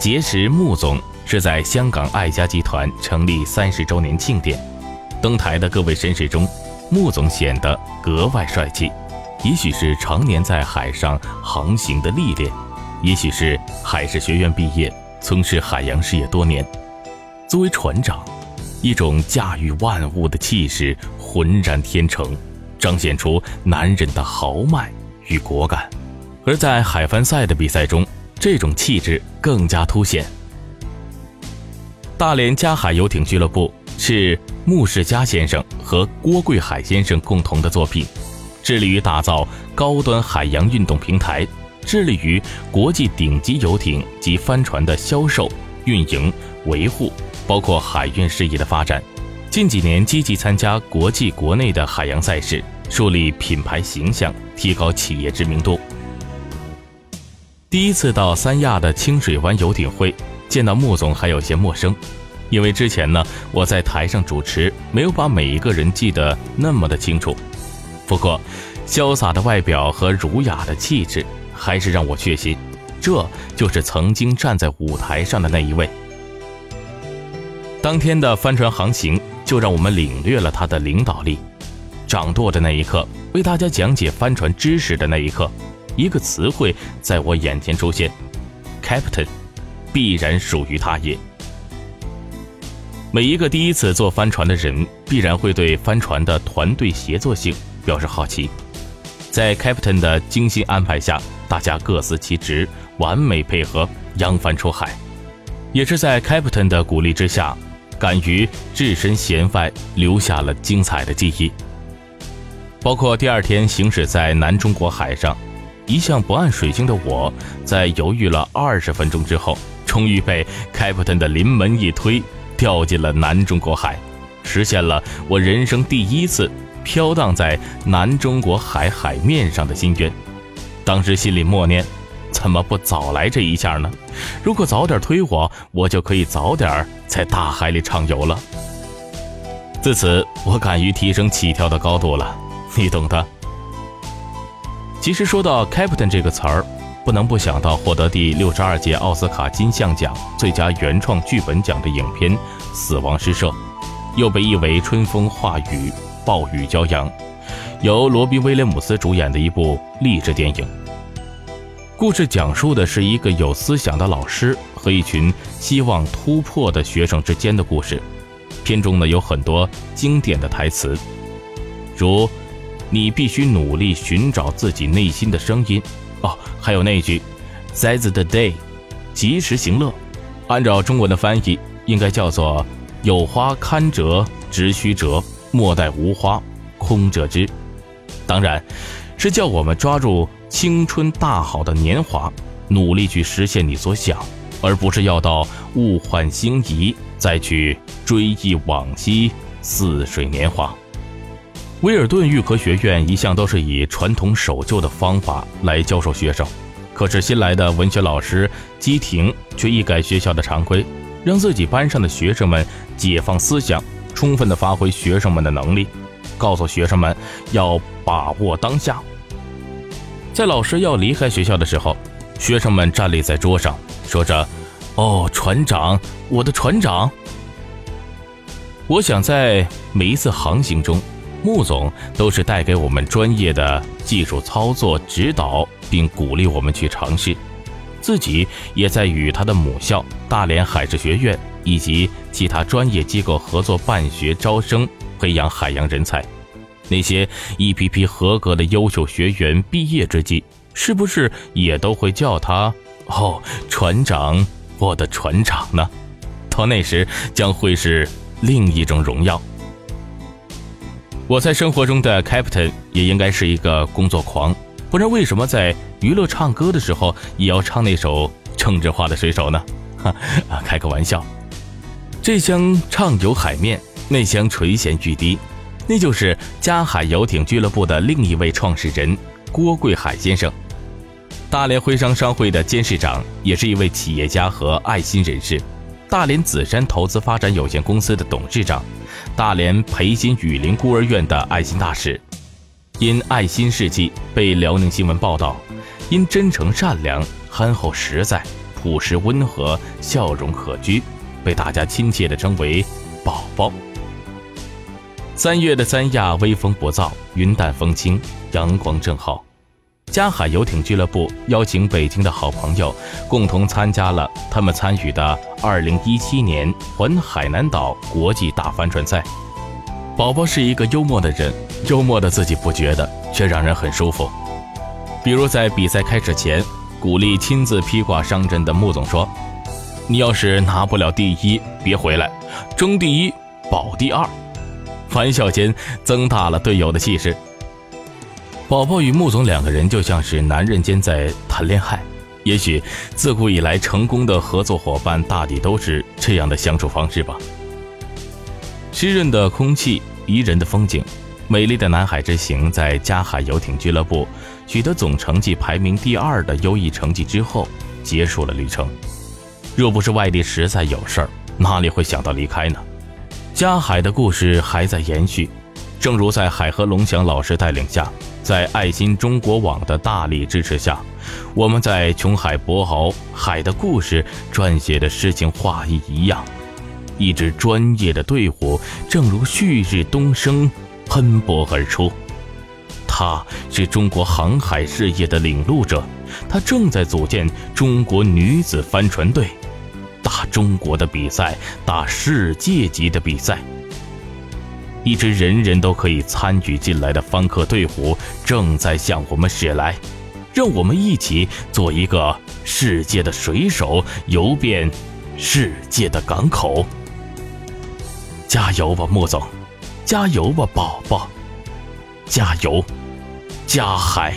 结识穆总是在香港爱家集团成立三十周年庆典。登台的各位绅士中，穆总显得格外帅气。也许是常年在海上航行的历练，也许是海事学院毕业，从事海洋事业多年。作为船长，一种驾驭万物的气势浑然天成，彰显出男人的豪迈与果敢。而在海帆赛的比赛中，这种气质更加凸显。大连嘉海游艇俱乐部是穆世嘉先生和郭贵海先生共同的作品，致力于打造高端海洋运动平台，致力于国际顶级游艇及帆船的销售、运营、维护，包括海运事业的发展。近几年积极参加国际、国内的海洋赛事，树立品牌形象，提高企业知名度。第一次到三亚的清水湾游艇会，见到穆总还有些陌生，因为之前呢我在台上主持，没有把每一个人记得那么的清楚。不过，潇洒的外表和儒雅的气质，还是让我确信，这就是曾经站在舞台上的那一位。当天的帆船航行，就让我们领略了他的领导力。掌舵的那一刻，为大家讲解帆船知识的那一刻。一个词汇在我眼前出现，Captain，必然属于他也。每一个第一次坐帆船的人，必然会对帆船的团队协作性表示好奇。在 Captain 的精心安排下，大家各司其职，完美配合，扬帆出海。也是在 Captain 的鼓励之下，敢于置身舷外，留下了精彩的记忆。包括第二天行驶在南中国海上。一向不按水性的我，在犹豫了二十分钟之后，终于被 Captain 的临门一推，掉进了南中国海，实现了我人生第一次飘荡在南中国海海面上的心愿。当时心里默念：怎么不早来这一下呢？如果早点推我，我就可以早点在大海里畅游了。自此，我敢于提升起跳的高度了，你懂的。其实说到 “captain” 这个词儿，不能不想到获得第六十二届奥斯卡金像奖最佳原创剧本奖的影片《死亡诗社》，又被译为“春风化雨，暴雨骄阳”，由罗宾·威廉姆斯主演的一部励志电影。故事讲述的是一个有思想的老师和一群希望突破的学生之间的故事。片中呢有很多经典的台词，如。你必须努力寻找自己内心的声音，哦，还有那句 “seize the day”，及时行乐。按照中文的翻译，应该叫做“有花堪折直须折，莫待无花空折枝”。当然，是叫我们抓住青春大好的年华，努力去实现你所想，而不是要到物换星移再去追忆往昔似水年华。威尔顿预科学院一向都是以传统守旧的方法来教授学生，可是新来的文学老师基廷却一改学校的常规，让自己班上的学生们解放思想，充分的发挥学生们的能力，告诉学生们要把握当下。在老师要离开学校的时候，学生们站立在桌上，说着：“哦，船长，我的船长。”我想在每一次航行中。穆总都是带给我们专业的技术操作指导，并鼓励我们去尝试。自己也在与他的母校大连海事学院以及其他专业机构合作办学招生，培养海洋人才。那些一批批合格的优秀学员毕业之际，是不是也都会叫他“哦，船长，我的船长”呢？到那时将会是另一种荣耀。我在生活中的 Captain 也应该是一个工作狂，不然为什么在娱乐唱歌的时候也要唱那首政治化的水手呢？哈，开个玩笑。这厢畅游海面，那厢垂涎欲滴，那就是嘉海游艇俱乐部的另一位创始人郭贵海先生，大连徽商商会的监事长，也是一位企业家和爱心人士。大连紫山投资发展有限公司的董事长，大连培新雨林孤儿院的爱心大使，因爱心事迹被辽宁新闻报道，因真诚善良、憨厚实在，朴实温和，笑容可掬，被大家亲切地称为“宝宝”。三月的三亚微风不燥，云淡风轻，阳光正好。嘉海游艇俱乐部邀请北京的好朋友，共同参加了他们参与的2017年环海南岛国际大帆船赛。宝宝是一个幽默的人，幽默的自己不觉得，却让人很舒服。比如在比赛开始前，鼓励亲自披挂上阵的穆总说：“你要是拿不了第一，别回来，争第一保第二。”玩笑间增大了队友的气势。宝宝与穆总两个人就像是男人间在谈恋爱，也许自古以来成功的合作伙伴大抵都是这样的相处方式吧。湿润的空气，宜人的风景，美丽的南海之行，在嘉海游艇俱乐部取得总成绩排名第二的优异成绩之后，结束了旅程。若不是外地实在有事儿，哪里会想到离开呢？嘉海的故事还在延续，正如在海和龙翔老师带领下。在爱心中国网的大力支持下，我们在琼海博鳌海的故事撰写的诗情画意一样，一支专业的队伍正如旭日东升，喷薄而出。他是中国航海事业的领路者，他正在组建中国女子帆船队，打中国的比赛，打世界级的比赛。一支人人都可以参与进来的方客队伍正在向我们驶来，让我们一起做一个世界的水手，游遍世界的港口。加油吧，莫总！加油吧，宝宝！加油，加海！